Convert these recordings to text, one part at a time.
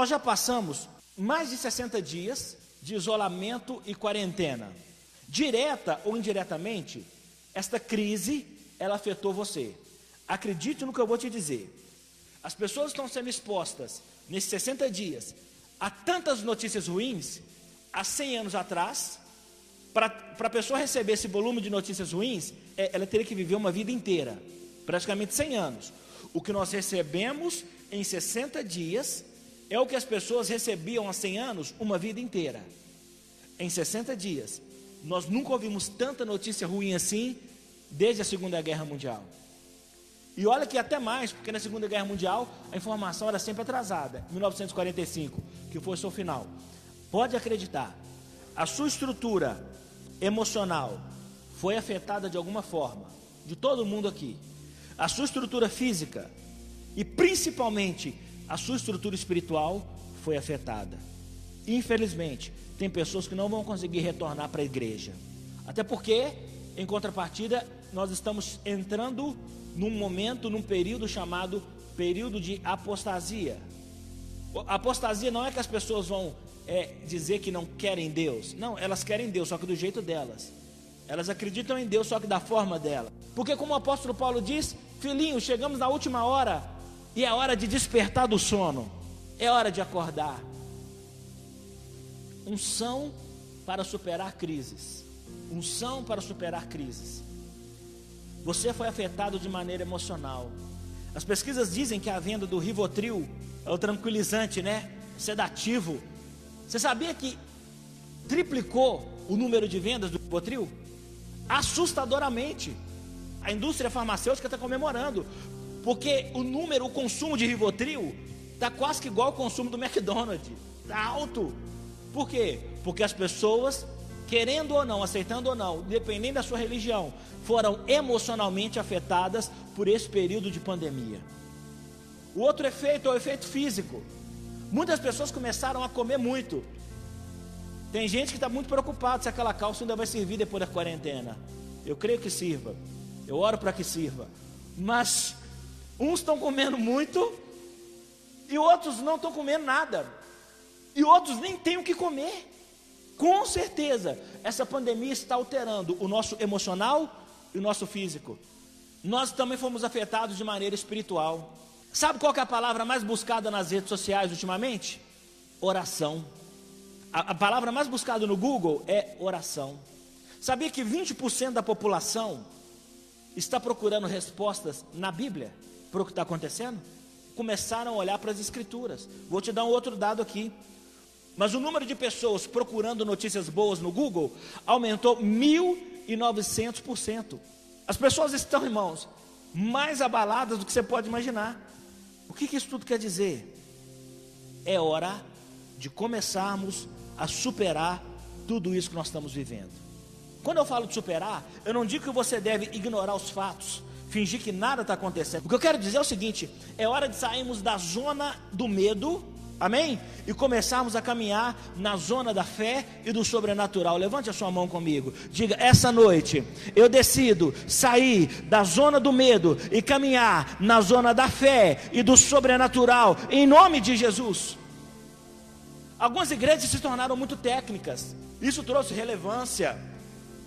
nós já passamos mais de 60 dias de isolamento e quarentena. Direta ou indiretamente, esta crise ela afetou você. Acredite no que eu vou te dizer. As pessoas estão sendo expostas nesses 60 dias a tantas notícias ruins, há 100 anos atrás, para a pessoa receber esse volume de notícias ruins, é, ela teria que viver uma vida inteira, praticamente 100 anos. O que nós recebemos em 60 dias é o que as pessoas recebiam há 100 anos, uma vida inteira. Em 60 dias, nós nunca ouvimos tanta notícia ruim assim desde a Segunda Guerra Mundial. E olha que até mais, porque na Segunda Guerra Mundial a informação era sempre atrasada. 1945, que foi o seu final. Pode acreditar, a sua estrutura emocional foi afetada de alguma forma, de todo mundo aqui. A sua estrutura física e principalmente a sua estrutura espiritual foi afetada. Infelizmente, tem pessoas que não vão conseguir retornar para a igreja. Até porque, em contrapartida, nós estamos entrando num momento, num período chamado período de apostasia. Apostasia não é que as pessoas vão é, dizer que não querem Deus. Não, elas querem Deus, só que do jeito delas. Elas acreditam em Deus, só que da forma dela. Porque, como o apóstolo Paulo diz, filhinho, chegamos na última hora e é hora de despertar do sono, é hora de acordar. Unção para superar crises. Unção para superar crises. Você foi afetado de maneira emocional. As pesquisas dizem que a venda do Rivotril é o tranquilizante, né? Sedativo. Você sabia que triplicou o número de vendas do Rivotril? Assustadoramente. A indústria farmacêutica está comemorando, porque o número, o consumo de Rivotril está quase que igual ao consumo do McDonald's. Está alto. Por quê? Porque as pessoas querendo ou não, aceitando ou não, dependendo da sua religião, foram emocionalmente afetadas por esse período de pandemia. O outro efeito é o efeito físico. Muitas pessoas começaram a comer muito. Tem gente que está muito preocupado se aquela calça ainda vai servir depois da quarentena. Eu creio que sirva. Eu oro para que sirva. Mas uns estão comendo muito e outros não estão comendo nada. E outros nem têm o que comer. Com certeza, essa pandemia está alterando o nosso emocional e o nosso físico. Nós também fomos afetados de maneira espiritual. Sabe qual é a palavra mais buscada nas redes sociais ultimamente? Oração. A, a palavra mais buscada no Google é oração. Sabia que 20% da população está procurando respostas na Bíblia para o que está acontecendo? Começaram a olhar para as Escrituras. Vou te dar um outro dado aqui. Mas o número de pessoas procurando notícias boas no Google aumentou 1.900%. As pessoas estão, irmãos, mais abaladas do que você pode imaginar. O que, que isso tudo quer dizer? É hora de começarmos a superar tudo isso que nós estamos vivendo. Quando eu falo de superar, eu não digo que você deve ignorar os fatos, fingir que nada está acontecendo. O que eu quero dizer é o seguinte: é hora de sairmos da zona do medo Amém? E começarmos a caminhar na zona da fé e do sobrenatural. Levante a sua mão comigo. Diga: essa noite eu decido sair da zona do medo e caminhar na zona da fé e do sobrenatural, em nome de Jesus. Algumas igrejas se tornaram muito técnicas. Isso trouxe relevância.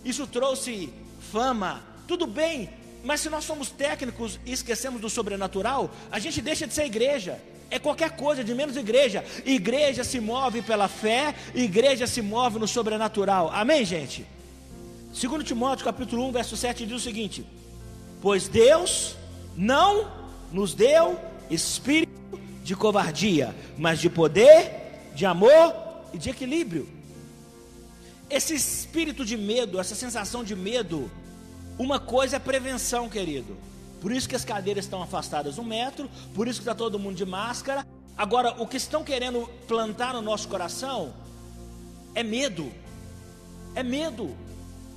Isso trouxe fama. Tudo bem, mas se nós somos técnicos e esquecemos do sobrenatural, a gente deixa de ser igreja é qualquer coisa de menos igreja. Igreja se move pela fé, igreja se move no sobrenatural. Amém, gente? Segundo Timóteo, capítulo 1, verso 7 diz o seguinte: Pois Deus não nos deu espírito de covardia, mas de poder, de amor e de equilíbrio. Esse espírito de medo, essa sensação de medo, uma coisa é prevenção, querido. Por isso que as cadeiras estão afastadas um metro, por isso que está todo mundo de máscara. Agora, o que estão querendo plantar no nosso coração é medo. É medo.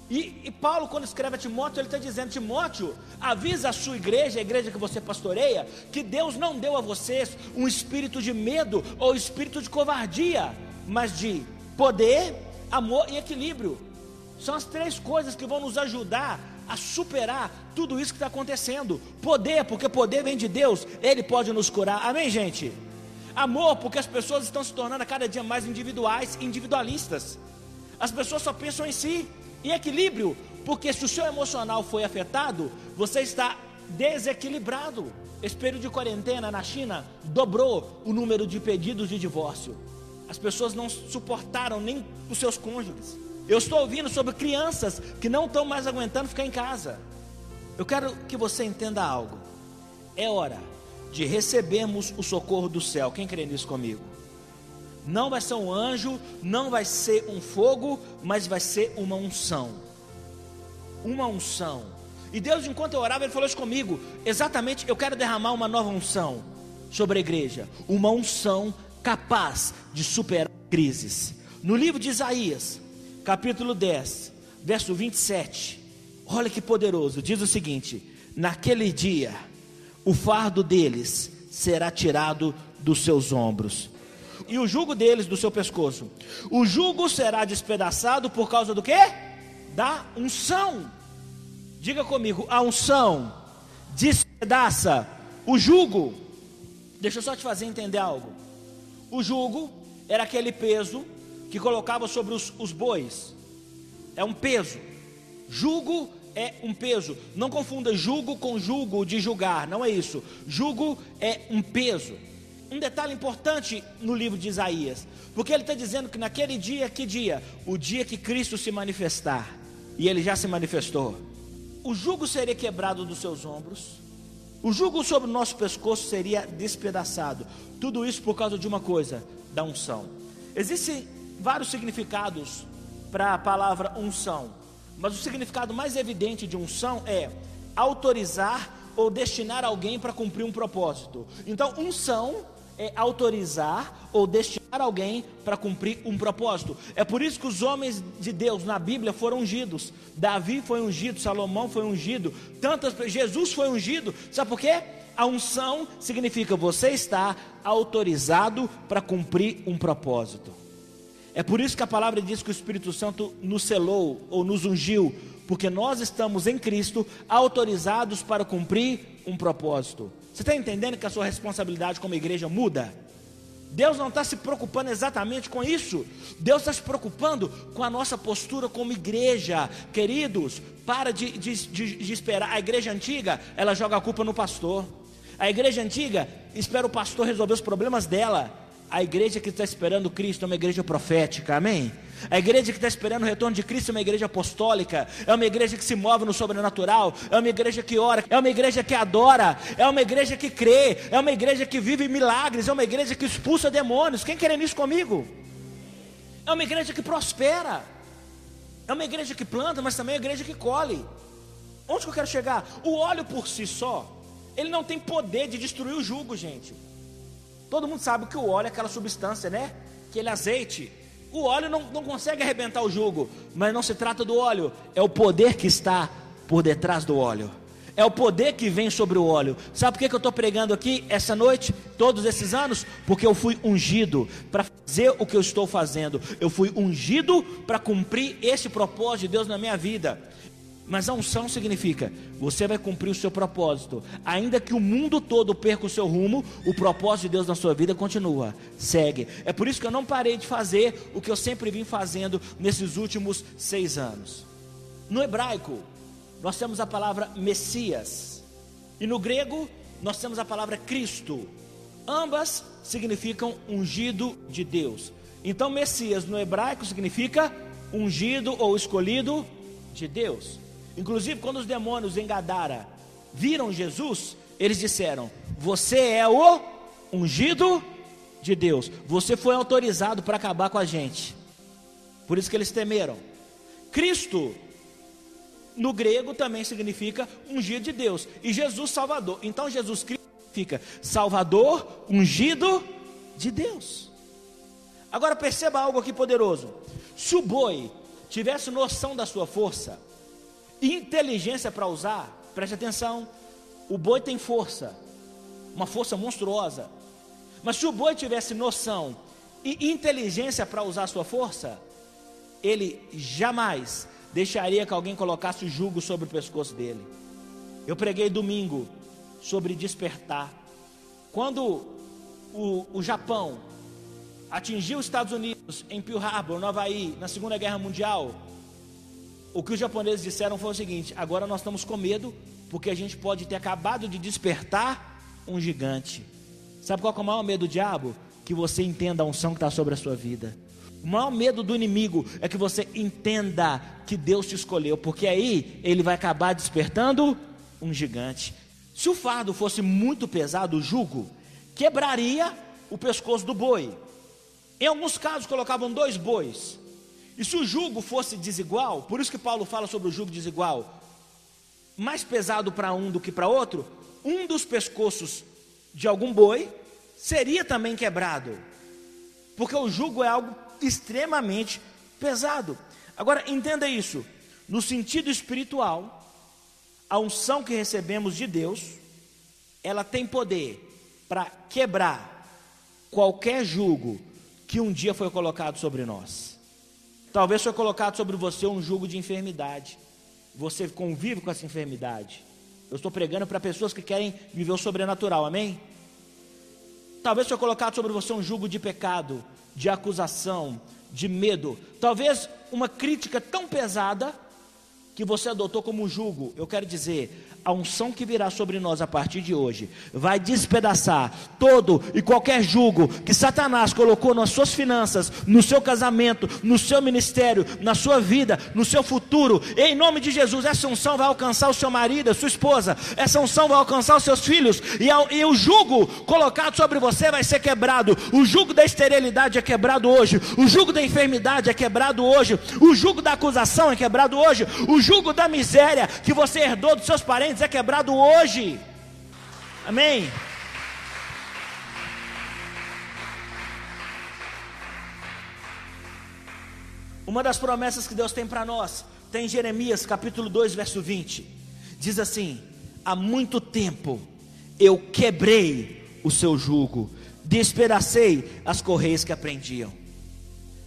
E, e, Paulo, quando escreve a Timóteo, ele está dizendo: Timóteo, avisa a sua igreja, a igreja que você pastoreia, que Deus não deu a vocês um espírito de medo ou espírito de covardia, mas de poder, amor e equilíbrio. São as três coisas que vão nos ajudar a superar tudo isso que está acontecendo. Poder, porque poder vem de Deus, Ele pode nos curar. Amém, gente? Amor, porque as pessoas estão se tornando a cada dia mais individuais, individualistas. As pessoas só pensam em si. E equilíbrio, porque se o seu emocional foi afetado, você está desequilibrado. Esse período de quarentena na China dobrou o número de pedidos de divórcio. As pessoas não suportaram nem os seus cônjuges. Eu estou ouvindo sobre crianças que não estão mais aguentando ficar em casa. Eu quero que você entenda algo. É hora de recebermos o socorro do céu. Quem crê nisso comigo? Não vai ser um anjo, não vai ser um fogo, mas vai ser uma unção. Uma unção. E Deus, enquanto eu orava, Ele falou isso comigo. Exatamente, eu quero derramar uma nova unção sobre a igreja. Uma unção capaz de superar crises. No livro de Isaías, capítulo 10, verso 27. Olha que poderoso, diz o seguinte: Naquele dia, o fardo deles será tirado dos seus ombros, e o jugo deles do seu pescoço. O jugo será despedaçado por causa do que? Da unção. Diga comigo, a unção despedaça o jugo. Deixa eu só te fazer entender algo. O jugo era aquele peso que colocava sobre os, os bois. É um peso. Jugo é um peso. Não confunda jugo com jugo de julgar, não é isso. Jugo é um peso. Um detalhe importante no livro de Isaías, porque ele está dizendo que naquele dia, que dia? O dia que Cristo se manifestar, e ele já se manifestou. O jugo seria quebrado dos seus ombros, o jugo sobre o nosso pescoço seria despedaçado. Tudo isso por causa de uma coisa: da unção. Existem vários significados para a palavra unção. Mas o significado mais evidente de unção é autorizar ou destinar alguém para cumprir um propósito. Então, unção é autorizar ou destinar alguém para cumprir um propósito. É por isso que os homens de Deus na Bíblia foram ungidos. Davi foi ungido, Salomão foi ungido, tantas Jesus foi ungido. Sabe por quê? A unção significa você está autorizado para cumprir um propósito. É por isso que a palavra diz que o Espírito Santo nos selou ou nos ungiu, porque nós estamos em Cristo autorizados para cumprir um propósito. Você está entendendo que a sua responsabilidade como igreja muda? Deus não está se preocupando exatamente com isso. Deus está se preocupando com a nossa postura como igreja. Queridos, para de, de, de, de, esperar. A igreja antiga, ela joga a culpa no pastor. A igreja antiga espera o pastor resolver os problemas dela. A igreja que está esperando Cristo é uma igreja profética, amém? A igreja que está esperando o retorno de Cristo é uma igreja apostólica, é uma igreja que se move no sobrenatural, é uma igreja que ora, é uma igreja que adora, é uma igreja que crê, é uma igreja que vive milagres, é uma igreja que expulsa demônios. Quem quer nisso comigo? É uma igreja que prospera, é uma igreja que planta, mas também é uma igreja que colhe. Onde que eu quero chegar? O óleo por si só, ele não tem poder de destruir o jugo, gente. Todo mundo sabe que o óleo é aquela substância, né? Aquele azeite. O óleo não, não consegue arrebentar o jugo, mas não se trata do óleo, é o poder que está por detrás do óleo. É o poder que vem sobre o óleo. Sabe por que, que eu estou pregando aqui essa noite, todos esses anos? Porque eu fui ungido para fazer o que eu estou fazendo. Eu fui ungido para cumprir esse propósito de Deus na minha vida. Mas a unção significa, você vai cumprir o seu propósito. Ainda que o mundo todo perca o seu rumo, o propósito de Deus na sua vida continua, segue. É por isso que eu não parei de fazer o que eu sempre vim fazendo nesses últimos seis anos. No hebraico, nós temos a palavra Messias, e no grego, nós temos a palavra Cristo. Ambas significam ungido de Deus. Então, Messias no hebraico significa ungido ou escolhido de Deus. Inclusive, quando os demônios em Gadara viram Jesus, eles disseram: Você é o ungido de Deus. Você foi autorizado para acabar com a gente. Por isso que eles temeram. Cristo, no grego, também significa ungido de Deus. E Jesus, Salvador. Então, Jesus Cristo significa Salvador, ungido de Deus. Agora perceba algo aqui poderoso. Se o boi tivesse noção da sua força, inteligência para usar, preste atenção. O boi tem força, uma força monstruosa. Mas se o boi tivesse noção e inteligência para usar sua força, ele jamais deixaria que alguém colocasse o jugo sobre o pescoço dele. Eu preguei domingo sobre despertar. Quando o, o Japão atingiu os Estados Unidos em Pearl Harbor, no Havaí, na Segunda Guerra Mundial, o que os japoneses disseram foi o seguinte: agora nós estamos com medo, porque a gente pode ter acabado de despertar um gigante. Sabe qual é o maior medo do diabo? Que você entenda a unção que está sobre a sua vida. O maior medo do inimigo é que você entenda que Deus te escolheu, porque aí ele vai acabar despertando um gigante. Se o fardo fosse muito pesado, o jugo quebraria o pescoço do boi. Em alguns casos colocavam dois bois. E se o jugo fosse desigual, por isso que Paulo fala sobre o jugo desigual, mais pesado para um do que para outro, um dos pescoços de algum boi seria também quebrado. Porque o jugo é algo extremamente pesado. Agora, entenda isso. No sentido espiritual, a unção que recebemos de Deus, ela tem poder para quebrar qualquer jugo que um dia foi colocado sobre nós. Talvez foi colocado sobre você um jugo de enfermidade. Você convive com essa enfermidade. Eu estou pregando para pessoas que querem viver o sobrenatural, amém? Talvez foi colocado sobre você um jugo de pecado, de acusação, de medo. Talvez uma crítica tão pesada que você adotou como jugo. Eu quero dizer, a unção que virá sobre nós a partir de hoje vai despedaçar todo e qualquer jugo que Satanás colocou nas suas finanças, no seu casamento, no seu ministério, na sua vida, no seu futuro. Em nome de Jesus, essa unção vai alcançar o seu marido, a sua esposa, essa unção vai alcançar os seus filhos, e, e o jugo colocado sobre você vai ser quebrado. O jugo da esterilidade é quebrado hoje, o jugo da enfermidade é quebrado hoje, o jugo da acusação é quebrado hoje, o jugo da miséria que você herdou dos seus parentes é quebrado hoje. Amém? Uma das promessas que Deus tem para nós, tem em Jeremias capítulo 2, verso 20. Diz assim: Há muito tempo eu quebrei o seu jugo, despedacei as correias que aprendiam.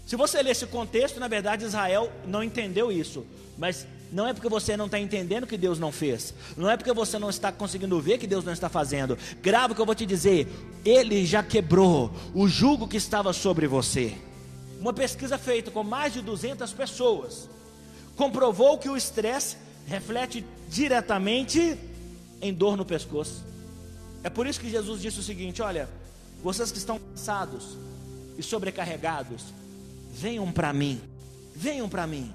Se você ler esse contexto, na verdade Israel não entendeu isso, mas não é porque você não está entendendo que Deus não fez. Não é porque você não está conseguindo ver que Deus não está fazendo. Grava o que eu vou te dizer. Ele já quebrou o jugo que estava sobre você. Uma pesquisa feita com mais de 200 pessoas comprovou que o estresse reflete diretamente em dor no pescoço. É por isso que Jesus disse o seguinte: Olha, vocês que estão cansados e sobrecarregados, venham para mim. Venham para mim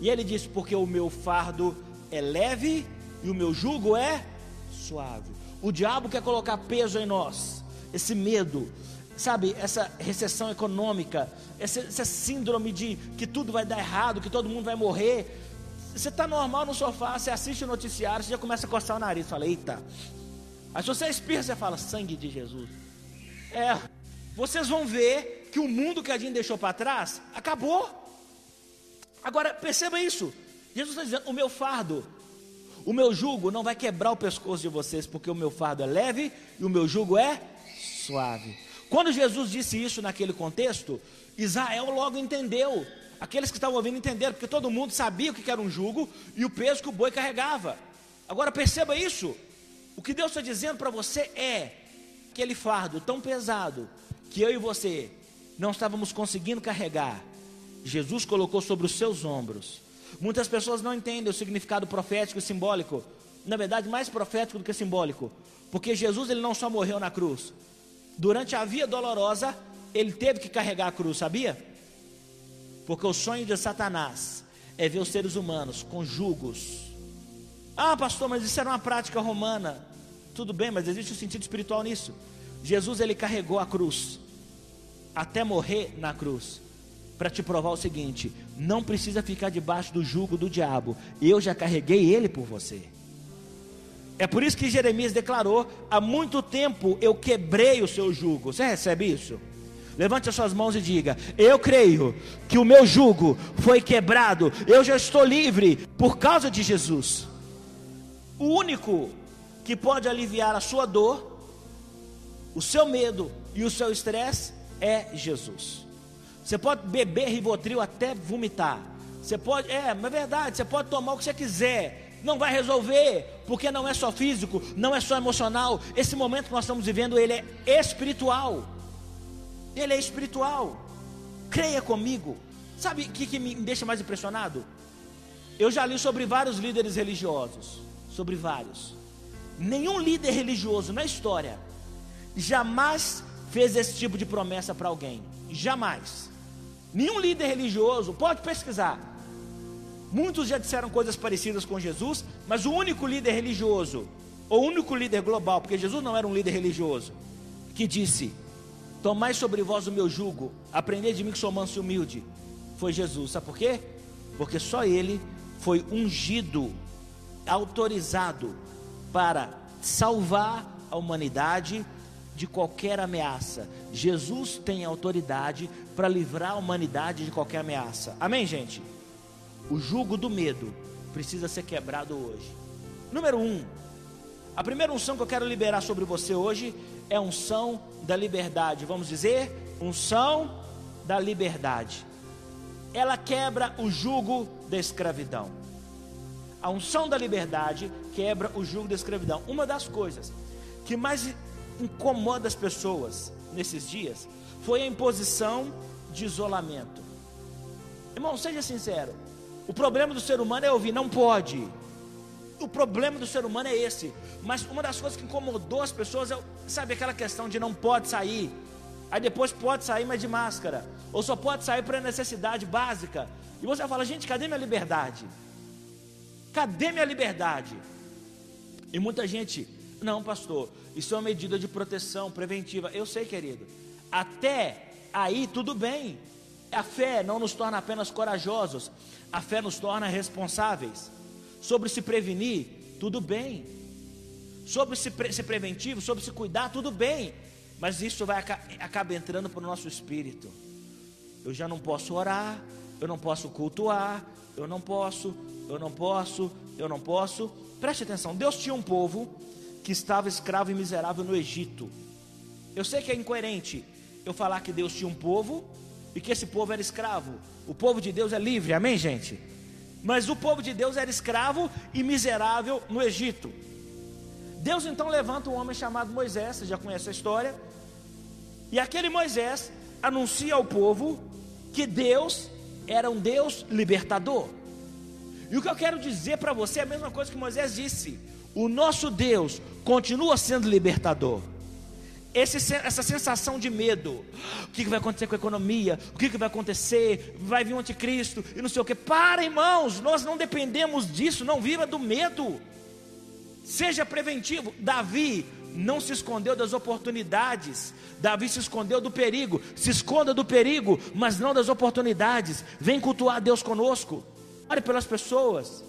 e ele disse: Porque o meu fardo é leve e o meu jugo é suave. O diabo quer colocar peso em nós, esse medo, sabe, essa recessão econômica, essa, essa síndrome de que tudo vai dar errado, que todo mundo vai morrer. Você está normal no sofá, você assiste o noticiário, você já começa a coçar o nariz, fala, eita. Aí se você espirra, você fala, sangue de Jesus. É, vocês vão ver que o mundo que a gente deixou para trás acabou. Agora, perceba isso. Jesus está dizendo: o meu fardo, o meu jugo não vai quebrar o pescoço de vocês, porque o meu fardo é leve e o meu jugo é suave. Quando Jesus disse isso naquele contexto, Israel logo entendeu. Aqueles que estavam ouvindo entenderam, porque todo mundo sabia o que era um jugo e o peso que o boi carregava. Agora perceba isso. O que Deus está dizendo para você é aquele fardo tão pesado que eu e você não estávamos conseguindo carregar Jesus colocou sobre os seus ombros. Muitas pessoas não entendem o significado profético e simbólico. Na verdade, mais profético do que simbólico. Porque Jesus ele não só morreu na cruz. Durante a via dolorosa, ele teve que carregar a cruz, sabia? Porque o sonho de Satanás é ver os seres humanos com jugos. Ah, pastor, mas isso era uma prática romana. Tudo bem, mas existe um sentido espiritual nisso. Jesus ele carregou a cruz até morrer na cruz para te provar o seguinte: não precisa ficar debaixo do jugo do diabo, eu já carreguei ele por você. É por isso que Jeremias declarou: há muito tempo eu quebrei o seu jugo. Você recebe isso? Levante as suas mãos e diga: Eu creio que o meu jugo foi quebrado, eu já estou livre por causa de Jesus. O único que pode aliviar a sua dor, o seu medo e o seu estresse é Jesus. Você pode beber Rivotril até vomitar. Você pode, é, é verdade, você pode tomar o que você quiser. não vai resolver, porque não é só físico, não é só emocional. Esse momento que nós estamos vivendo, ele é espiritual. Ele é espiritual. Creia comigo. Sabe o que, que me deixa mais impressionado? Eu já li sobre vários líderes religiosos, sobre vários. Nenhum líder religioso na história jamais fez esse tipo de promessa para alguém. Jamais. Nenhum líder religioso, pode pesquisar. Muitos já disseram coisas parecidas com Jesus, mas o único líder religioso, o único líder global, porque Jesus não era um líder religioso, que disse: Tomai sobre vós o meu jugo, aprendei de mim que sou manso e humilde, foi Jesus. Sabe por quê? Porque só ele foi ungido, autorizado para salvar a humanidade de qualquer ameaça. Jesus tem autoridade para livrar a humanidade de qualquer ameaça. Amém, gente? O jugo do medo precisa ser quebrado hoje. Número um, a primeira unção que eu quero liberar sobre você hoje é unção da liberdade. Vamos dizer, unção da liberdade. Ela quebra o jugo da escravidão. A unção da liberdade quebra o jugo da escravidão. Uma das coisas que mais incomoda as pessoas nesses dias foi a imposição de isolamento. Irmão, seja sincero. O problema do ser humano é ouvir, não pode. O problema do ser humano é esse. Mas uma das coisas que incomodou as pessoas é, sabe, aquela questão de não pode sair. Aí depois pode sair, mas de máscara. Ou só pode sair para necessidade básica. E você fala, gente, cadê minha liberdade? Cadê minha liberdade? E muita gente, não, pastor, isso é uma medida de proteção preventiva. Eu sei, querido. Até aí tudo bem. A fé não nos torna apenas corajosos, a fé nos torna responsáveis. Sobre se prevenir, tudo bem. Sobre se pre ser preventivo, sobre se cuidar, tudo bem. Mas isso vai acaba entrando para o nosso espírito. Eu já não posso orar, eu não posso cultuar, eu não posso, eu não posso, eu não posso. Preste atenção, Deus tinha um povo que estava escravo e miserável no Egito. Eu sei que é incoerente eu falar que Deus tinha um povo e que esse povo era escravo. O povo de Deus é livre, amém, gente? Mas o povo de Deus era escravo e miserável no Egito. Deus então levanta um homem chamado Moisés, você já conhece a história. E aquele Moisés anuncia ao povo que Deus era um Deus libertador. E o que eu quero dizer para você é a mesma coisa que Moisés disse: o nosso Deus continua sendo libertador. Esse, essa sensação de medo, o que, vai acontecer com a economia, o que, vai acontecer, vai vir o um anticristo e não sei o que. Para, irmãos, nós não dependemos disso, não viva do medo. Seja preventivo. Davi não se escondeu das oportunidades, Davi se escondeu do perigo. Se esconda do perigo, mas não das oportunidades. Vem cultuar Deus conosco. Ore pelas pessoas.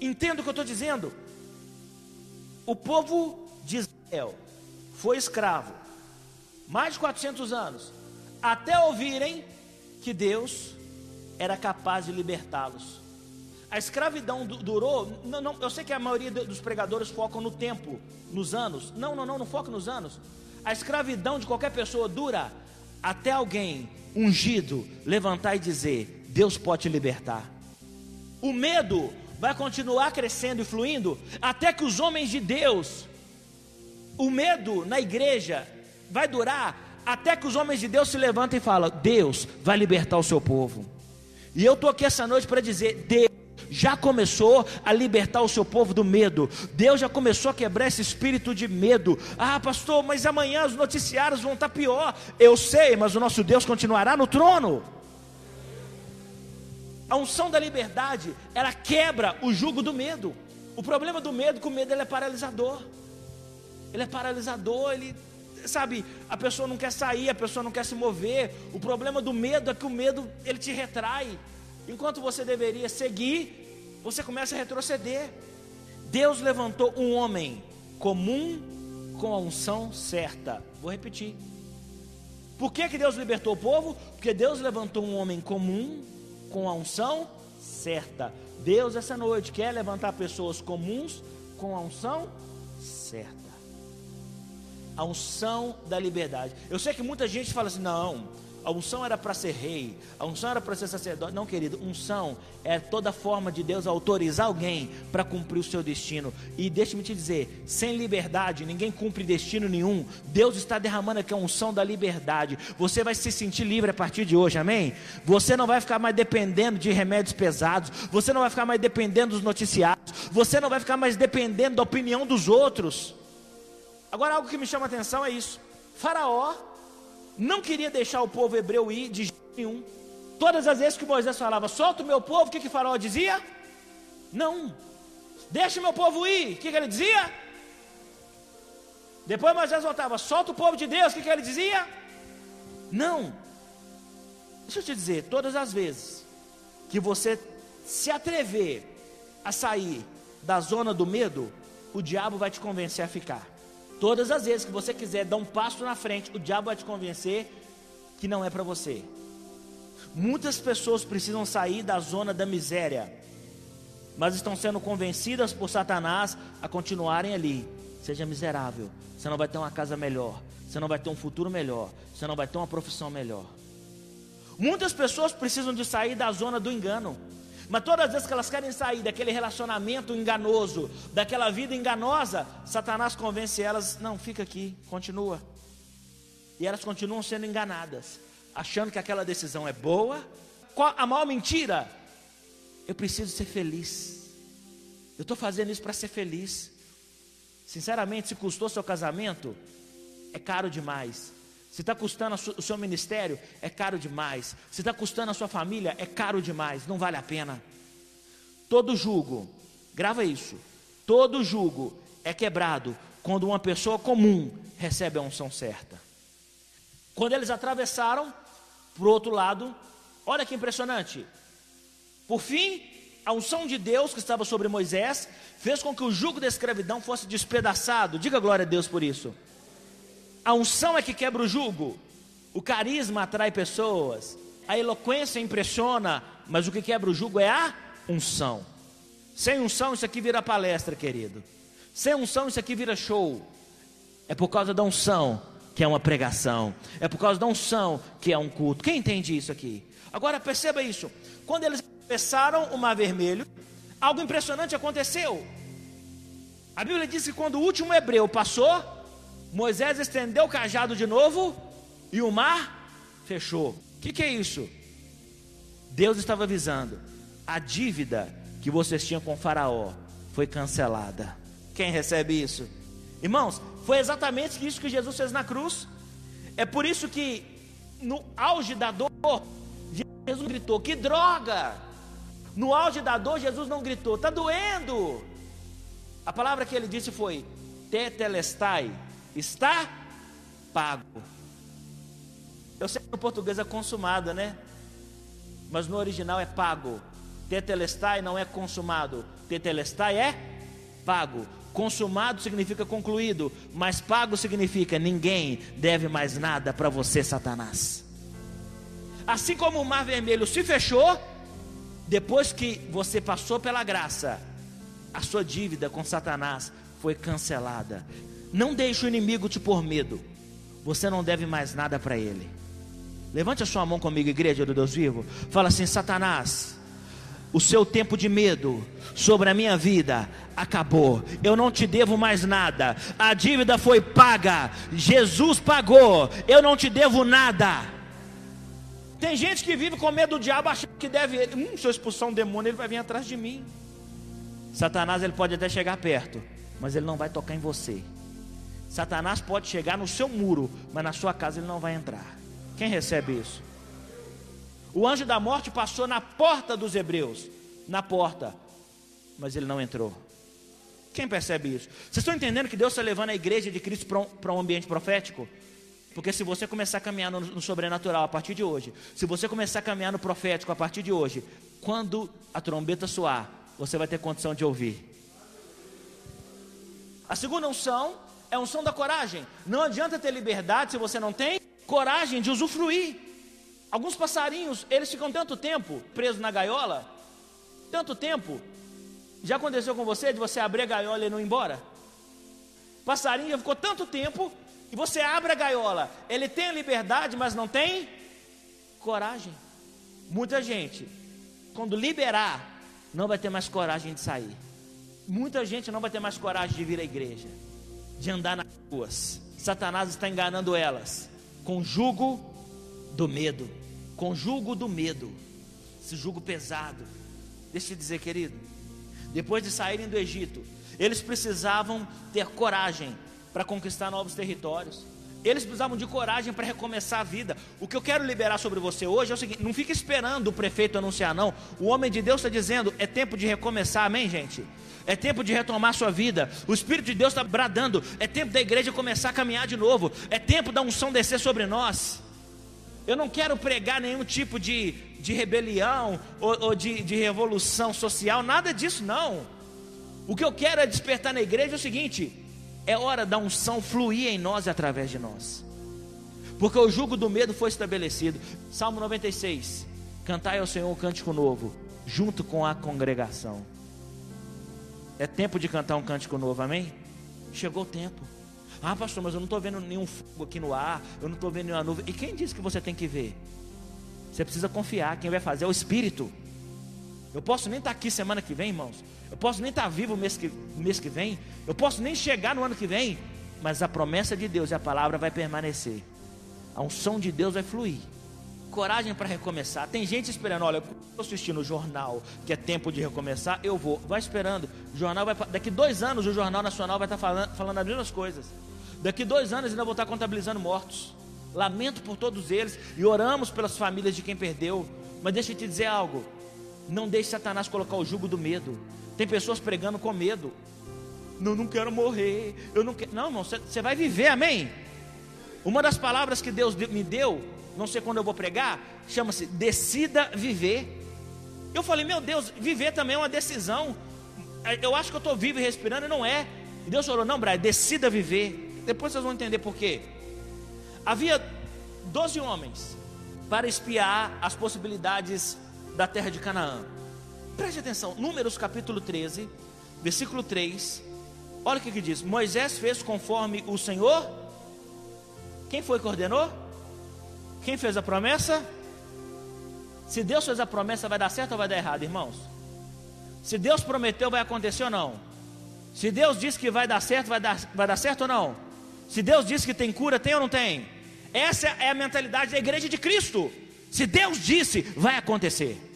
Entenda o que eu estou dizendo. O povo de Israel foi escravo mais de 400 anos, até ouvirem que Deus era capaz de libertá-los. A escravidão durou, não, não, eu sei que a maioria dos pregadores focam no tempo, nos anos. Não, não, não, não foca nos anos. A escravidão de qualquer pessoa dura até alguém ungido levantar e dizer: Deus pode te libertar. O medo vai continuar crescendo e fluindo até que os homens de Deus, o medo na igreja vai durar até que os homens de Deus se levantem e falam: Deus vai libertar o seu povo. E eu estou aqui essa noite para dizer: Deus já começou a libertar o seu povo do medo. Deus já começou a quebrar esse espírito de medo. Ah, pastor, mas amanhã os noticiários vão estar pior. Eu sei, mas o nosso Deus continuará no trono. A unção da liberdade, ela quebra o jugo do medo. O problema do medo que o medo ele é paralisador. Ele é paralisador, ele sabe, a pessoa não quer sair, a pessoa não quer se mover. O problema do medo é que o medo ele te retrai. Enquanto você deveria seguir, você começa a retroceder. Deus levantou um homem comum com a unção certa. Vou repetir. Por que, que Deus libertou o povo? Porque Deus levantou um homem comum com a unção certa. Deus, essa noite, quer levantar pessoas comuns com a unção certa. A unção da liberdade. Eu sei que muita gente fala assim: não, a unção era para ser rei, a unção era para ser sacerdote. Não, querido, unção é toda forma de Deus autorizar alguém para cumprir o seu destino. E deixe-me te dizer: sem liberdade, ninguém cumpre destino nenhum. Deus está derramando aqui a unção da liberdade. Você vai se sentir livre a partir de hoje, amém? Você não vai ficar mais dependendo de remédios pesados, você não vai ficar mais dependendo dos noticiários, você não vai ficar mais dependendo da opinião dos outros. Agora, algo que me chama a atenção é isso: Faraó não queria deixar o povo hebreu ir de jeito nenhum. Todas as vezes que Moisés falava, solta o meu povo, o que, que Faraó dizia? Não, deixa o meu povo ir. O que, que ele dizia? Depois Moisés voltava, solta o povo de Deus, o que, que ele dizia? Não. Deixa eu te dizer, todas as vezes que você se atrever a sair da zona do medo, o diabo vai te convencer a ficar. Todas as vezes que você quiser dar um passo na frente, o diabo vai te convencer que não é para você. Muitas pessoas precisam sair da zona da miséria, mas estão sendo convencidas por Satanás a continuarem ali. Seja miserável, você não vai ter uma casa melhor, você não vai ter um futuro melhor, você não vai ter uma profissão melhor. Muitas pessoas precisam de sair da zona do engano. Mas todas as vezes que elas querem sair daquele relacionamento enganoso, daquela vida enganosa, Satanás convence elas: não, fica aqui, continua. E elas continuam sendo enganadas, achando que aquela decisão é boa. Qual a maior mentira? Eu preciso ser feliz. Eu estou fazendo isso para ser feliz. Sinceramente, se custou seu casamento, é caro demais. Se está custando o seu ministério, é caro demais. Se está custando a sua família, é caro demais. Não vale a pena. Todo jugo, grava isso. Todo jugo é quebrado quando uma pessoa comum recebe a unção certa. Quando eles atravessaram para o outro lado, olha que impressionante. Por fim, a unção de Deus que estava sobre Moisés fez com que o jugo da escravidão fosse despedaçado. Diga glória a Deus por isso. A unção é que quebra o jugo. O carisma atrai pessoas. A eloquência impressiona. Mas o que quebra o jugo é a unção. Sem unção, isso aqui vira palestra, querido. Sem unção, isso aqui vira show. É por causa da unção que é uma pregação. É por causa da unção que é um culto. Quem entende isso aqui? Agora perceba isso. Quando eles atravessaram o mar vermelho, algo impressionante aconteceu. A Bíblia diz que quando o último hebreu passou, Moisés estendeu o cajado de novo e o mar fechou. O que, que é isso? Deus estava avisando: a dívida que vocês tinham com Faraó foi cancelada. Quem recebe isso? Irmãos, foi exatamente isso que Jesus fez na cruz. É por isso que no auge da dor, Jesus gritou: Que droga! No auge da dor, Jesus não gritou: Está doendo. A palavra que ele disse foi: Tetelestai, está pago. Eu sei que no português é consumado, né? Mas no original é pago. Tetelestai não é consumado. Tetelestai é pago. Consumado significa concluído, mas pago significa ninguém deve mais nada para você, Satanás. Assim como o mar vermelho se fechou, depois que você passou pela graça, a sua dívida com Satanás foi cancelada. Não deixe o inimigo te pôr medo. Você não deve mais nada para ele. Levante a sua mão comigo, igreja do Deus vivo. Fala assim: Satanás, o seu tempo de medo sobre a minha vida acabou. Eu não te devo mais nada. A dívida foi paga. Jesus pagou. Eu não te devo nada. Tem gente que vive com medo do diabo, achando que deve ele. Hum, se eu expulsar um demônio, ele vai vir atrás de mim. Satanás ele pode até chegar perto, mas ele não vai tocar em você. Satanás pode chegar no seu muro, mas na sua casa ele não vai entrar. Quem recebe isso? O anjo da morte passou na porta dos hebreus, na porta, mas ele não entrou. Quem percebe isso? Vocês estão entendendo que Deus está levando a igreja de Cristo para um, para um ambiente profético? Porque se você começar a caminhar no, no, sobrenatural a partir de hoje, se você começar a caminhar no profético a partir de hoje, quando a trombeta soar, você vai ter condição de ouvir. A segunda unção é a unção da coragem. Não adianta ter liberdade se você não tem coragem de usufruir. Alguns passarinhos, eles ficam tanto tempo presos na gaiola, tanto tempo. Já aconteceu com você de você abrir a gaiola e não ir embora? Passarinho ficou tanto tempo e você abre a gaiola. Ele tem liberdade, mas não tem Coragem. Muita gente, quando liberar, não vai ter mais coragem de sair. Muita gente não vai ter mais coragem de vir à igreja, de andar nas ruas. Satanás está enganando elas com jugo do medo, com jugo do medo, esse jugo pesado. Deixa eu te dizer, querido, depois de saírem do Egito, eles precisavam ter coragem para conquistar novos territórios. Eles precisavam de coragem para recomeçar a vida. O que eu quero liberar sobre você hoje é o seguinte: não fique esperando o prefeito anunciar, não. O homem de Deus está dizendo: é tempo de recomeçar, amém, gente? É tempo de retomar sua vida. O Espírito de Deus está bradando. É tempo da igreja começar a caminhar de novo. É tempo da unção descer sobre nós. Eu não quero pregar nenhum tipo de, de rebelião ou, ou de, de revolução social, nada disso, não. O que eu quero é despertar na igreja é o seguinte: é hora da unção fluir em nós e através de nós. Porque o jugo do medo foi estabelecido. Salmo 96. Cantai ao Senhor um cântico novo, junto com a congregação. É tempo de cantar um cântico novo, amém? Chegou o tempo. Ah, pastor, mas eu não estou vendo nenhum fogo aqui no ar, eu não estou vendo nenhuma nuvem. E quem disse que você tem que ver? Você precisa confiar, quem vai fazer é o Espírito. Eu posso nem estar aqui semana que vem, irmãos. Eu posso nem estar vivo mês que, mês que vem. Eu posso nem chegar no ano que vem. Mas a promessa de Deus e a palavra vai permanecer. A unção de Deus vai fluir. Coragem para recomeçar. Tem gente esperando, olha, eu estou assistindo o jornal, que é tempo de recomeçar, eu vou. Vai esperando. O jornal vai. Daqui dois anos o Jornal Nacional vai estar falando, falando as mesmas coisas. Daqui dois anos ainda vou estar contabilizando mortos. Lamento por todos eles e oramos pelas famílias de quem perdeu. Mas deixa eu te dizer algo: não deixe Satanás colocar o jugo do medo. Tem pessoas pregando com medo. Não, não quero morrer. Eu não quero. Não, irmão, você vai viver, amém? Uma das palavras que Deus me deu, não sei quando eu vou pregar, chama-se decida viver. Eu falei, meu Deus, viver também é uma decisão. Eu acho que eu estou vivo e respirando e não é. E Deus falou, não, Brian, decida viver. Depois vocês vão entender por quê. Havia doze homens para espiar as possibilidades da terra de Canaã. Preste atenção, Números capítulo 13, versículo 3. Olha o que, que diz: Moisés fez conforme o Senhor. Quem foi que ordenou? Quem fez a promessa? Se Deus fez a promessa, vai dar certo ou vai dar errado, irmãos? Se Deus prometeu, vai acontecer ou não? Se Deus disse que vai dar certo, vai dar, vai dar certo ou não? Se Deus disse que tem cura, tem ou não tem? Essa é a mentalidade da igreja de Cristo. Se Deus disse, vai acontecer.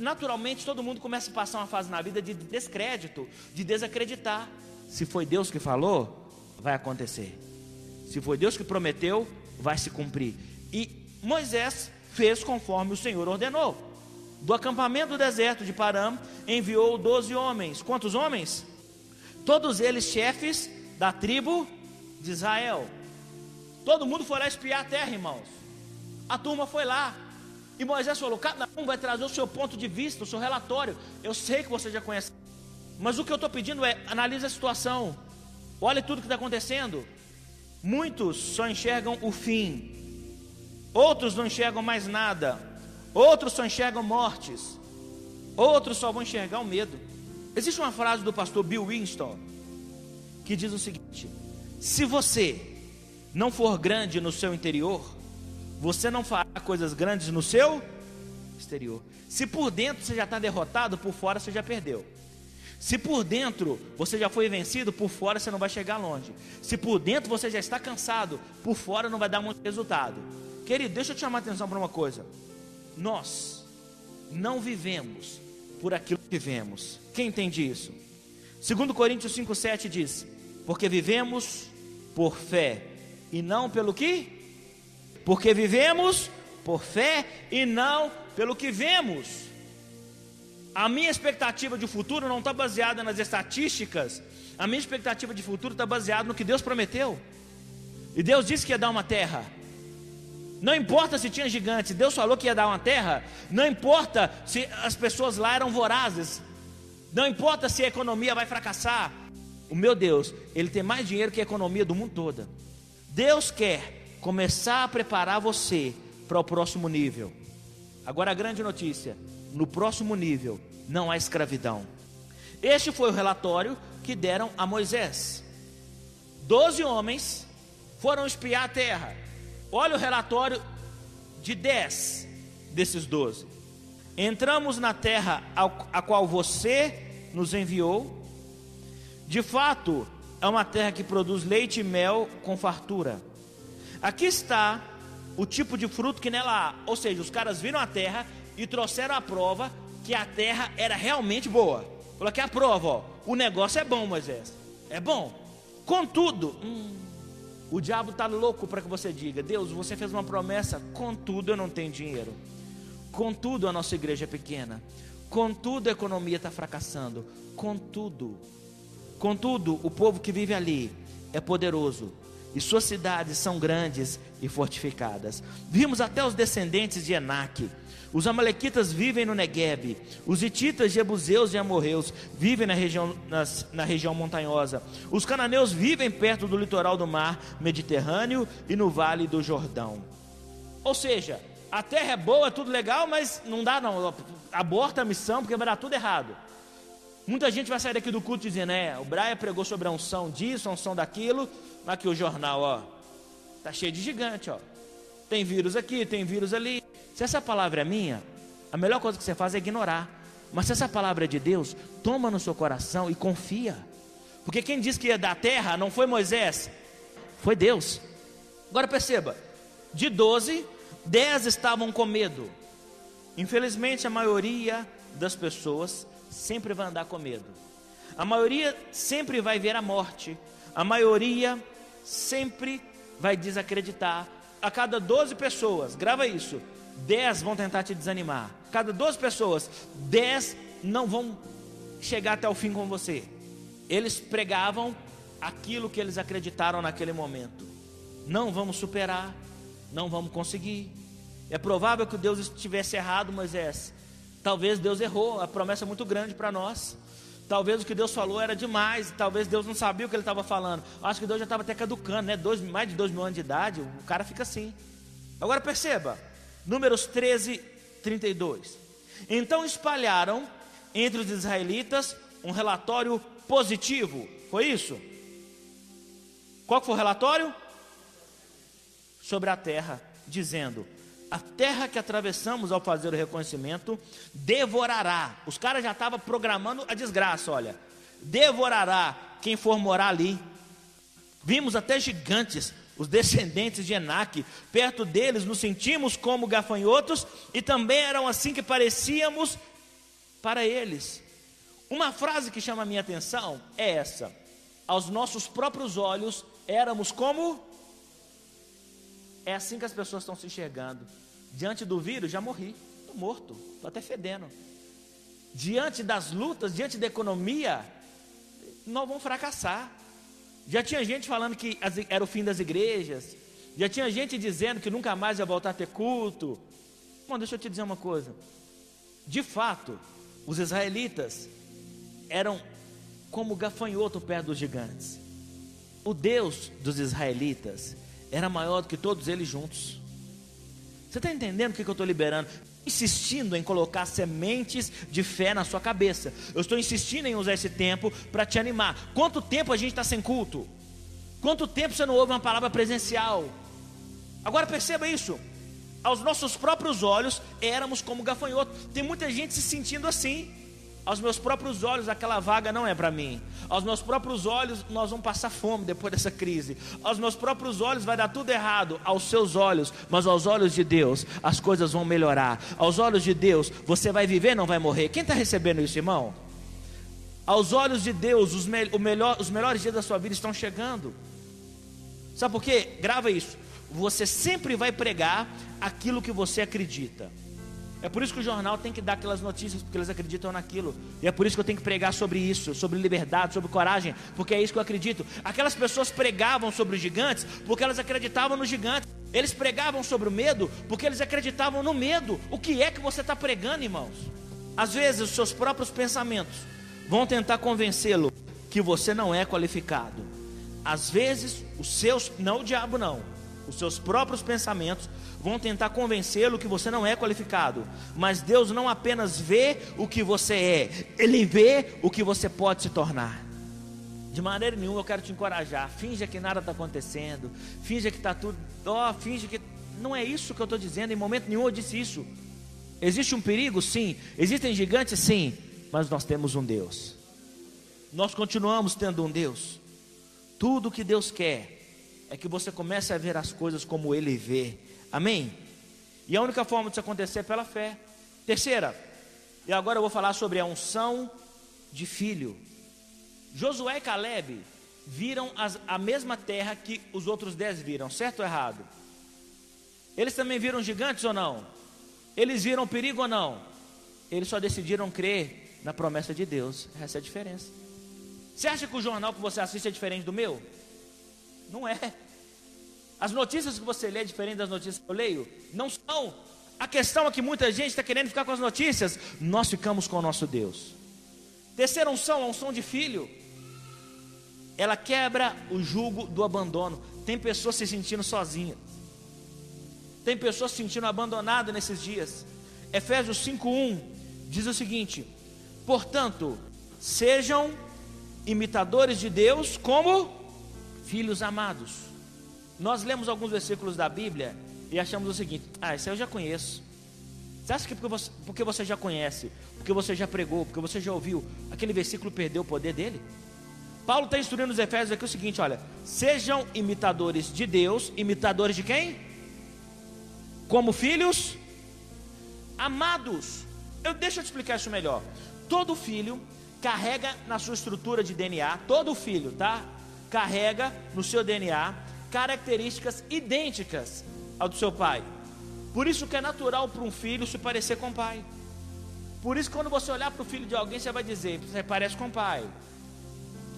Naturalmente, todo mundo começa a passar uma fase na vida de descrédito, de desacreditar. Se foi Deus que falou, vai acontecer. Se foi Deus que prometeu, vai se cumprir. E Moisés fez conforme o Senhor ordenou. Do acampamento do deserto de Param, enviou doze homens. Quantos homens? Todos eles chefes da tribo de Israel. Todo mundo foi lá espiar a terra, irmãos. A turma foi lá. E Moisés falou: cada um vai trazer o seu ponto de vista, o seu relatório. Eu sei que você já conhece. Mas o que eu estou pedindo é: analise a situação. Olhe tudo que está acontecendo. Muitos só enxergam o fim. Outros não enxergam mais nada. Outros só enxergam mortes. Outros só vão enxergar o medo. Existe uma frase do pastor Bill Winston que diz o seguinte: se você não for grande no seu interior, você não fará coisas grandes no seu exterior. Se por dentro você já está derrotado, por fora você já perdeu. Se por dentro você já foi vencido, por fora você não vai chegar longe. Se por dentro você já está cansado, por fora não vai dar muito resultado. Querido, deixa eu te chamar a atenção para uma coisa. Nós não vivemos por aquilo que vemos. Quem entende isso? 2 Coríntios 5,7 diz: Porque vivemos por fé e não pelo que? Porque vivemos por fé e não pelo que vemos. A minha expectativa de futuro não está baseada nas estatísticas, a minha expectativa de futuro está baseada no que Deus prometeu. E Deus disse que ia dar uma terra. Não importa se tinha gigantes, Deus falou que ia dar uma terra. Não importa se as pessoas lá eram vorazes. Não importa se a economia vai fracassar. O meu Deus, Ele tem mais dinheiro que a economia do mundo toda. Deus quer começar a preparar você para o próximo nível. Agora a grande notícia: no próximo nível não há escravidão. Este foi o relatório que deram a Moisés. Doze homens foram espiar a terra. Olha o relatório de dez desses doze. Entramos na terra a qual você nos enviou. De fato, é uma terra que produz leite e mel com fartura. Aqui está o tipo de fruto que nela há. Ou seja, os caras viram a terra e trouxeram a prova que a terra era realmente boa. Falou que a prova, ó, o negócio é bom, Moisés. É bom. Contudo, hum, o diabo está louco para que você diga: Deus, você fez uma promessa, contudo eu não tenho dinheiro. Contudo a nossa igreja é pequena. Contudo a economia está fracassando. Contudo, contudo o povo que vive ali é poderoso e suas cidades são grandes e fortificadas. Vimos até os descendentes de Enaque os amalequitas vivem no Negueb, os hititas, jebuseus e amorreus vivem na região, nas, na região montanhosa, os cananeus vivem perto do litoral do mar Mediterrâneo e no vale do Jordão. Ou seja, a terra é boa, é tudo legal, mas não dá não, aborta a missão porque vai dar tudo errado. Muita gente vai sair daqui do culto dizendo, é, o Braia pregou sobre a unção disso, a unção daquilo, aqui o jornal, ó, tá cheio de gigante, ó. Tem vírus aqui, tem vírus ali. Se essa palavra é minha, a melhor coisa que você faz é ignorar. Mas se essa palavra é de Deus, toma no seu coração e confia. Porque quem disse que ia dar terra não foi Moisés, foi Deus. Agora perceba: de 12, 10 estavam com medo. Infelizmente, a maioria das pessoas sempre vai andar com medo. A maioria sempre vai ver a morte. A maioria sempre vai desacreditar. A cada 12 pessoas, grava isso, 10 vão tentar te desanimar. Cada 12 pessoas, 10 não vão chegar até o fim com você. Eles pregavam aquilo que eles acreditaram naquele momento. Não vamos superar, não vamos conseguir. É provável que Deus estivesse errado, Moisés. Talvez Deus errou, a promessa é muito grande para nós. Talvez o que Deus falou era demais, talvez Deus não sabia o que ele estava falando. Acho que Deus já estava até caducando, né? Dois, mais de dois mil anos de idade, o cara fica assim. Agora perceba, Números 13, 32. Então espalharam entre os israelitas um relatório positivo. Foi isso? Qual foi o relatório? Sobre a terra, dizendo: a terra que atravessamos ao fazer o reconhecimento devorará. Os caras já estavam programando a desgraça, olha. Devorará quem for morar ali. Vimos até gigantes os descendentes de Enaque. Perto deles nos sentimos como gafanhotos e também eram assim que parecíamos para eles. Uma frase que chama a minha atenção é essa: aos nossos próprios olhos éramos como. É assim que as pessoas estão se enxergando. Diante do vírus, já morri, estou morto, estou até fedendo. Diante das lutas, diante da economia, nós vamos fracassar. Já tinha gente falando que era o fim das igrejas. Já tinha gente dizendo que nunca mais ia voltar a ter culto. Bom, deixa eu te dizer uma coisa. De fato, os israelitas eram como gafanhoto perto dos gigantes. O Deus dos israelitas era maior do que todos eles juntos. Você está entendendo o que, eu estou liberando? insistindo em colocar sementes de fé na sua cabeça. Eu estou insistindo em usar esse tempo para te animar. Quanto tempo a gente está sem culto? Quanto tempo você não ouve uma palavra presencial? Agora perceba isso. Aos nossos próprios olhos éramos como gafanhoto. Tem muita gente se sentindo assim. Aos meus próprios olhos, aquela vaga não é para mim. Aos meus próprios olhos, nós vamos passar fome depois dessa crise. Aos meus próprios olhos, vai dar tudo errado. Aos seus olhos, mas aos olhos de Deus, as coisas vão melhorar. Aos olhos de Deus, você vai viver, não vai morrer. Quem está recebendo isso, irmão? Aos olhos de Deus, os, me melhor, os melhores dias da sua vida estão chegando. Sabe por quê? Grava isso. Você sempre vai pregar aquilo que você acredita. É por isso que o jornal tem que dar aquelas notícias, porque eles acreditam naquilo. E é por isso que eu tenho que pregar sobre isso, sobre liberdade, sobre coragem, porque é isso que eu acredito. Aquelas pessoas pregavam sobre os gigantes porque elas acreditavam nos gigantes. Eles pregavam sobre o medo porque eles acreditavam no medo. O que é que você está pregando, irmãos? Às vezes os seus próprios pensamentos vão tentar convencê-lo que você não é qualificado. Às vezes os seus, não o diabo não, os seus próprios pensamentos vão tentar convencê-lo que você não é qualificado. Mas Deus não apenas vê o que você é, Ele vê o que você pode se tornar. De maneira nenhuma eu quero te encorajar. Finja que nada está acontecendo. Finja que está tudo. Oh, finja que. não é isso que eu estou dizendo, em momento nenhum eu disse isso. Existe um perigo? Sim. Existem gigantes? Sim. Mas nós temos um Deus. Nós continuamos tendo um Deus. Tudo que Deus quer é que você comece a ver as coisas como Ele vê. Amém? E a única forma disso acontecer é pela fé. Terceira, e agora eu vou falar sobre a unção de filho. Josué e Caleb viram as, a mesma terra que os outros dez viram, certo ou errado? Eles também viram gigantes ou não? Eles viram perigo ou não? Eles só decidiram crer na promessa de Deus. Essa é a diferença. Você acha que o jornal que você assiste é diferente do meu? Não é. As notícias que você lê é diferente das notícias que eu leio? Não são. A questão é que muita gente está querendo ficar com as notícias. Nós ficamos com o nosso Deus. Terceira unção, a unção de filho. Ela quebra o jugo do abandono. Tem pessoas se sentindo sozinhas. Tem pessoas se sentindo abandonadas nesses dias. Efésios 5:1 diz o seguinte: Portanto, sejam imitadores de Deus como filhos amados nós lemos alguns versículos da Bíblia e achamos o seguinte: ah, isso eu já conheço. Você acha que porque você, porque você já conhece, porque você já pregou, porque você já ouviu, aquele versículo perdeu o poder dele? Paulo está instruindo os Efésios aqui o seguinte: olha, sejam imitadores de Deus, imitadores de quem? Como filhos amados. Eu deixa eu te explicar isso melhor. Todo filho carrega na sua estrutura de DNA, todo filho, tá? Carrega no seu DNA características idênticas ao do seu pai. Por isso que é natural para um filho se parecer com o pai. Por isso quando você olhar para o filho de alguém, você vai dizer, você parece com o pai.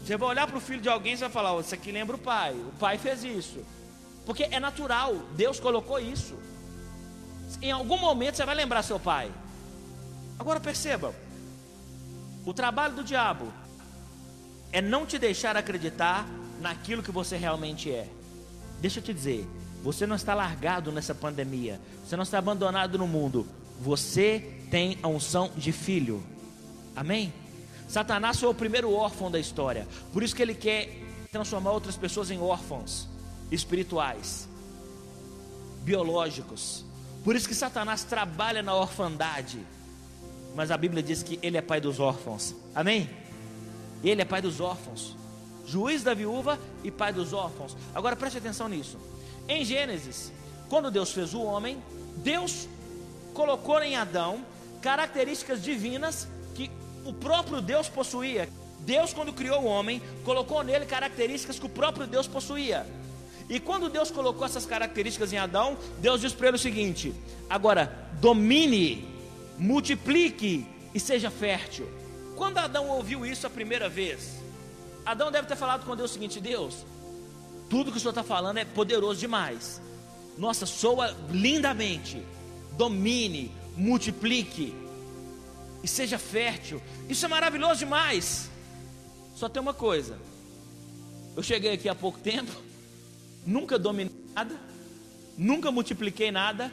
Você vai olhar para o filho de alguém, você vai falar, oh, isso aqui lembra o pai. O pai fez isso. Porque é natural, Deus colocou isso. Em algum momento você vai lembrar seu pai. Agora perceba, o trabalho do diabo é não te deixar acreditar naquilo que você realmente é. Deixa eu te dizer, você não está largado nessa pandemia, você não está abandonado no mundo, você tem a unção de filho. Amém? Satanás foi o primeiro órfão da história, por isso que ele quer transformar outras pessoas em órfãos espirituais, biológicos. Por isso que Satanás trabalha na orfandade. Mas a Bíblia diz que ele é pai dos órfãos. Amém? Ele é pai dos órfãos juiz da viúva e pai dos órfãos. Agora preste atenção nisso. Em Gênesis, quando Deus fez o homem, Deus colocou em Adão características divinas que o próprio Deus possuía. Deus, quando criou o homem, colocou nele características que o próprio Deus possuía. E quando Deus colocou essas características em Adão, Deus disse para ele o seguinte: agora domine, multiplique e seja fértil. Quando Adão ouviu isso a primeira vez, Adão deve ter falado com Deus o seguinte: Deus, tudo que o Senhor está falando é poderoso demais. Nossa, soa lindamente. Domine, multiplique e seja fértil. Isso é maravilhoso demais. Só tem uma coisa. Eu cheguei aqui há pouco tempo, nunca dominei nada, nunca multipliquei nada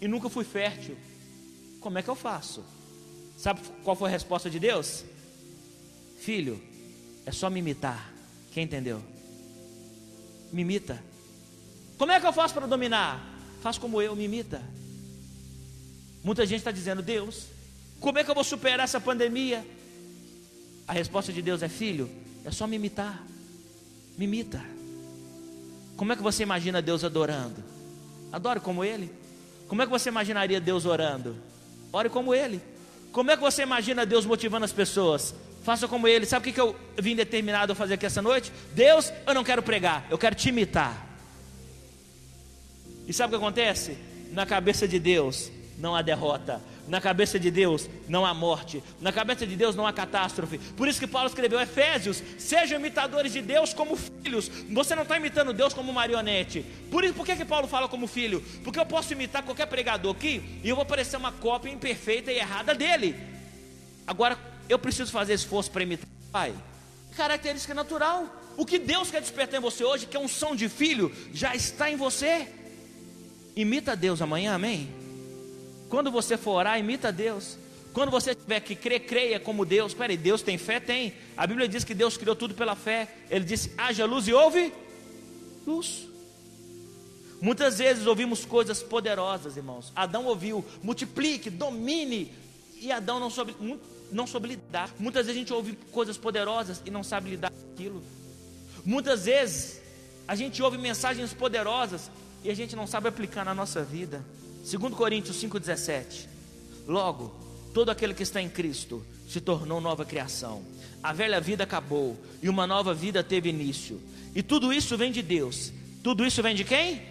e nunca fui fértil. Como é que eu faço? Sabe qual foi a resposta de Deus? Filho, é só me imitar. Quem entendeu? Me imita. Como é que eu faço para dominar? Faz como eu, me imita. Muita gente está dizendo, Deus, como é que eu vou superar essa pandemia? A resposta de Deus é, filho, é só me imitar. Me imita. Como é que você imagina Deus adorando? Adore como Ele. Como é que você imaginaria Deus orando? Ore como Ele. Como é que você imagina Deus motivando as pessoas? Faça como ele. Sabe o que eu vim determinado a fazer aqui essa noite? Deus, eu não quero pregar, eu quero te imitar. E sabe o que acontece? Na cabeça de Deus não há derrota. Na cabeça de Deus não há morte. Na cabeça de Deus não há catástrofe. Por isso que Paulo escreveu Efésios: sejam imitadores de Deus como filhos. Você não está imitando Deus como marionete. Por isso, por que, que Paulo fala como filho? Porque eu posso imitar qualquer pregador aqui e eu vou parecer uma cópia imperfeita e errada dele. Agora, eu preciso fazer esforço para imitar o pai. Característica natural. O que Deus quer despertar em você hoje, que é um som de filho, já está em você. Imita Deus amanhã, amém? Quando você for orar, imita Deus. Quando você tiver que crer, creia como Deus. Peraí, Deus tem fé? Tem. A Bíblia diz que Deus criou tudo pela fé. Ele disse: haja luz e ouve luz. Muitas vezes ouvimos coisas poderosas, irmãos. Adão ouviu, multiplique, domine, e Adão não soube, não soube lidar. Muitas vezes a gente ouve coisas poderosas e não sabe lidar com aquilo. Muitas vezes a gente ouve mensagens poderosas e a gente não sabe aplicar na nossa vida. Segundo Coríntios 5:17. Logo, todo aquele que está em Cristo se tornou nova criação. A velha vida acabou e uma nova vida teve início. E tudo isso vem de Deus. Tudo isso vem de quem?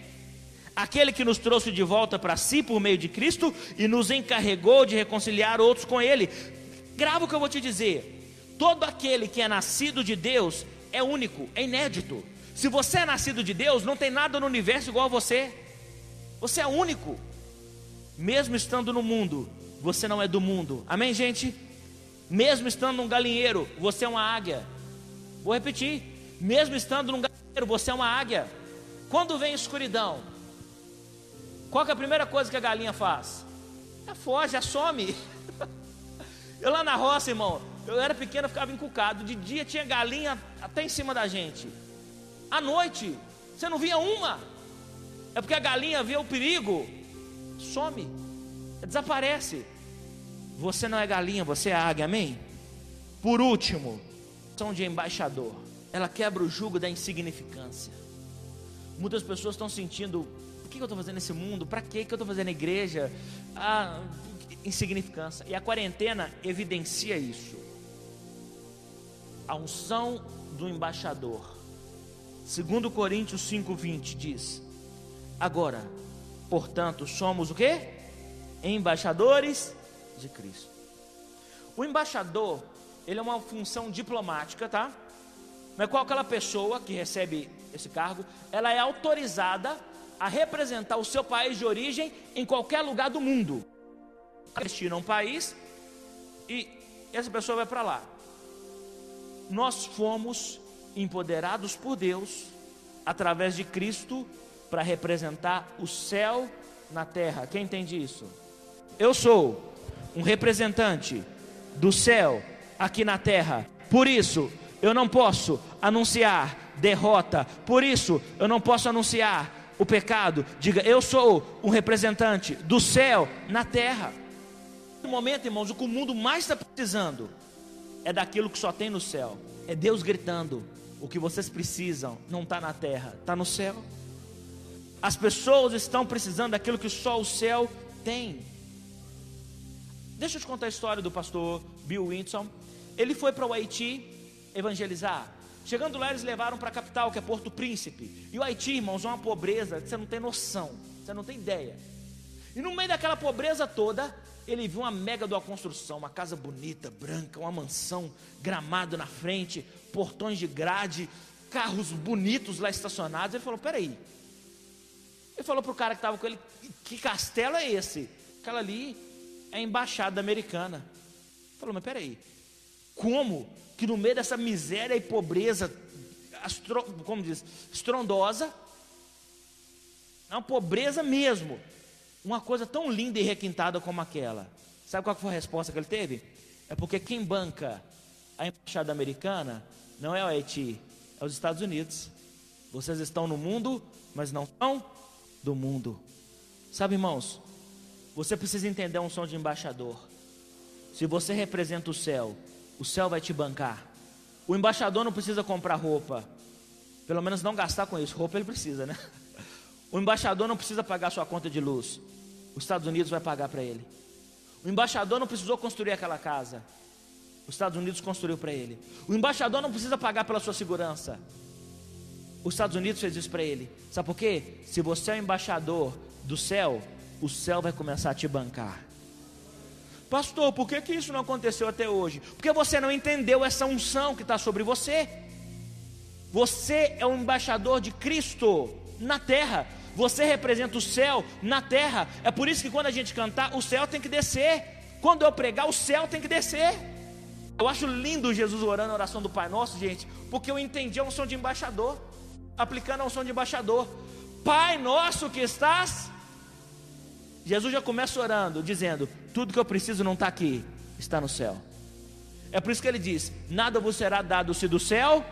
Aquele que nos trouxe de volta para si por meio de Cristo e nos encarregou de reconciliar outros com Ele. Grava o que eu vou te dizer. Todo aquele que é nascido de Deus é único, é inédito. Se você é nascido de Deus, não tem nada no universo igual a você. Você é único. Mesmo estando no mundo, você não é do mundo. Amém, gente? Mesmo estando num galinheiro, você é uma águia. Vou repetir. Mesmo estando num galinheiro, você é uma águia. Quando vem escuridão, qual é a primeira coisa que a galinha faz? Ela foge, ela some. Eu lá na roça, irmão, eu era pequeno, eu ficava encucado. De dia tinha galinha até em cima da gente. À noite, você não via uma. É porque a galinha vê o perigo, some, desaparece. Você não é galinha, você é águia, amém? Por último, são de embaixador. Ela quebra o jugo da insignificância. Muitas pessoas estão sentindo: o que eu estou fazendo nesse mundo? Para que eu estou fazendo na igreja? Ah, insignificância. E a quarentena evidencia isso. A unção do embaixador. Segundo Coríntios 5:20 diz: Agora, portanto, somos o que? Embaixadores de Cristo. O embaixador, ele é uma função diplomática, tá? Mas qual aquela pessoa que recebe esse cargo, ela é autorizada a representar o seu país de origem em qualquer lugar do mundo. Destina um país e essa pessoa vai para lá. Nós fomos empoderados por Deus através de Cristo para representar o céu na terra. Quem entende isso? Eu sou um representante do céu aqui na terra. Por isso, eu não posso anunciar derrota. Por isso, eu não posso anunciar o pecado. Diga, eu sou um representante do céu na terra. No momento, irmãos, o que o mundo mais está precisando é daquilo que só tem no céu. É Deus gritando: o que vocês precisam não está na terra, está no céu. As pessoas estão precisando daquilo que só o céu tem. Deixa eu te contar a história do pastor Bill Winson. Ele foi para o Haiti evangelizar. Chegando lá, eles levaram para a capital, que é Porto Príncipe. E o Haiti, irmãos, é uma pobreza que você não tem noção, você não tem ideia. E no meio daquela pobreza toda, ele viu uma mega de uma construção, uma casa bonita, branca, uma mansão, gramado na frente, portões de grade, carros bonitos lá estacionados. Ele falou: peraí. Ele falou para o cara que estava com ele: que castelo é esse? Aquela ali é a embaixada americana. Falou, mas peraí, como que no meio dessa miséria e pobreza, astro, como diz, estrondosa, é uma pobreza mesmo, uma coisa tão linda e requintada como aquela. Sabe qual foi a resposta que ele teve? É porque quem banca a embaixada americana não é o Haiti, é os Estados Unidos. Vocês estão no mundo, mas não são do mundo. Sabe, irmãos, você precisa entender um som de embaixador. Se você representa o céu, o céu vai te bancar. O embaixador não precisa comprar roupa. Pelo menos não gastar com isso. Roupa ele precisa, né? O embaixador não precisa pagar sua conta de luz. Os Estados Unidos vai pagar para ele. O embaixador não precisou construir aquela casa. Os Estados Unidos construiu para ele. O embaixador não precisa pagar pela sua segurança. Os Estados Unidos fez isso para ele. Sabe por quê? Se você é o embaixador do céu, o céu vai começar a te bancar. Pastor, por que, que isso não aconteceu até hoje? Porque você não entendeu essa unção que está sobre você. Você é o embaixador de Cristo na terra. Você representa o céu na terra. É por isso que quando a gente cantar, o céu tem que descer. Quando eu pregar, o céu tem que descer. Eu acho lindo Jesus orando a oração do Pai Nosso, gente, porque eu entendi a unção de embaixador, aplicando a unção de embaixador. Pai nosso que estás Jesus já começa orando, dizendo: Tudo que eu preciso não está aqui, está no céu. É por isso que ele diz: Nada vos será dado se do céu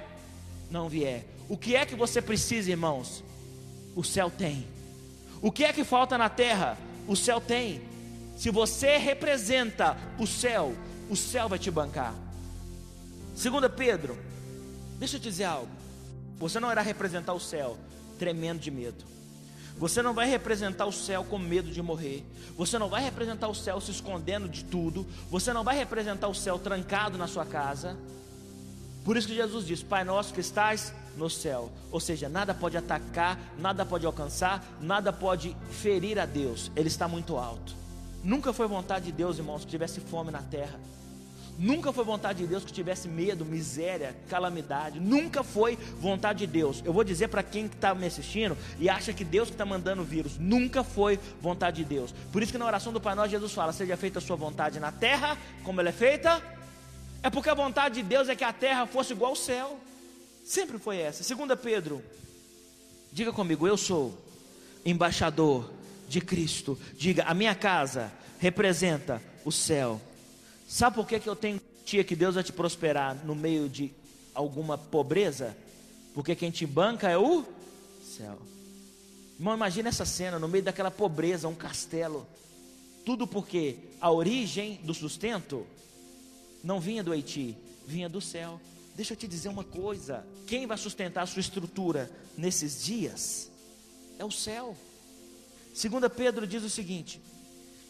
não vier. O que é que você precisa, irmãos? O céu tem. O que é que falta na terra? O céu tem. Se você representa o céu, o céu vai te bancar. Segunda Pedro, deixa eu te dizer algo. Você não irá representar o céu tremendo de medo. Você não vai representar o céu com medo de morrer. Você não vai representar o céu se escondendo de tudo. Você não vai representar o céu trancado na sua casa. Por isso que Jesus diz: Pai nosso que estás no céu. Ou seja, nada pode atacar, nada pode alcançar, nada pode ferir a Deus. Ele está muito alto. Nunca foi vontade de Deus, irmãos, que tivesse fome na terra. Nunca foi vontade de Deus que tivesse medo, miséria, calamidade. Nunca foi vontade de Deus. Eu vou dizer para quem está me assistindo e acha que Deus que está mandando o vírus. Nunca foi vontade de Deus. Por isso que na oração do Pai Nosso Jesus fala: Seja feita a sua vontade na terra, como ela é feita. É porque a vontade de Deus é que a terra fosse igual ao céu. Sempre foi essa. Segunda Pedro, diga comigo, eu sou embaixador de Cristo. Diga, a minha casa representa o céu. Sabe por que, que eu tenho tia que Deus vai te prosperar no meio de alguma pobreza? Porque quem te banca é o céu. Irmão, imagina essa cena no meio daquela pobreza, um castelo. Tudo porque a origem do sustento não vinha do Haiti, vinha do céu. Deixa eu te dizer uma coisa: quem vai sustentar a sua estrutura nesses dias é o céu. Segunda Pedro diz o seguinte: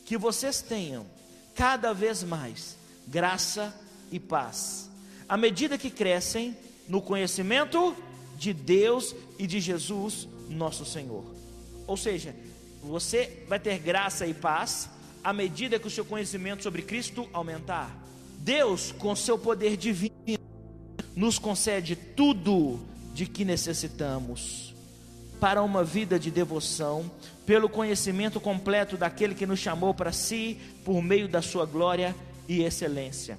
que vocês tenham cada vez mais graça e paz, à medida que crescem no conhecimento de Deus e de Jesus, nosso Senhor. Ou seja, você vai ter graça e paz à medida que o seu conhecimento sobre Cristo aumentar. Deus, com seu poder divino, nos concede tudo de que necessitamos para uma vida de devoção, pelo conhecimento completo daquele que nos chamou para si, por meio da sua glória e excelência.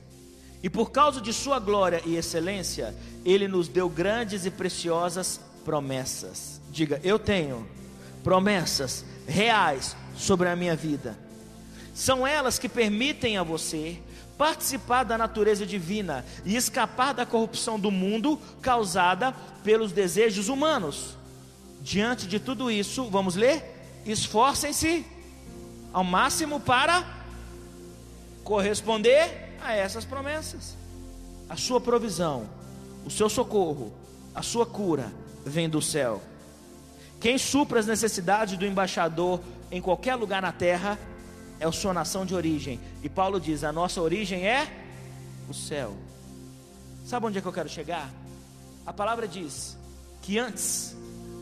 E por causa de sua glória e excelência, ele nos deu grandes e preciosas promessas. Diga, eu tenho promessas reais sobre a minha vida. São elas que permitem a você participar da natureza divina e escapar da corrupção do mundo causada pelos desejos humanos. Diante de tudo isso, vamos ler? esforcem-se ao máximo para corresponder a essas promessas. A sua provisão, o seu socorro, a sua cura vem do céu. Quem supra as necessidades do embaixador em qualquer lugar na terra é a sua nação de origem. E Paulo diz: a nossa origem é o céu. Sabe onde é que eu quero chegar? A palavra diz que antes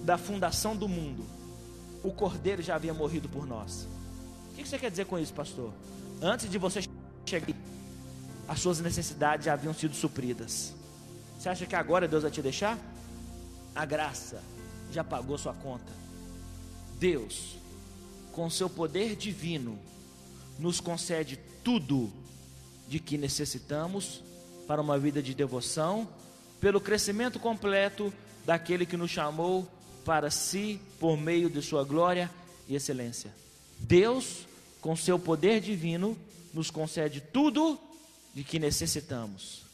da fundação do mundo, o cordeiro já havia morrido por nós. O que você quer dizer com isso, pastor? Antes de você chegar, as suas necessidades já haviam sido supridas. Você acha que agora Deus vai te deixar? A graça já pagou sua conta. Deus, com seu poder divino, nos concede tudo de que necessitamos para uma vida de devoção, pelo crescimento completo daquele que nos chamou para si por meio de sua glória e excelência. Deus, com seu poder divino, nos concede tudo de que necessitamos.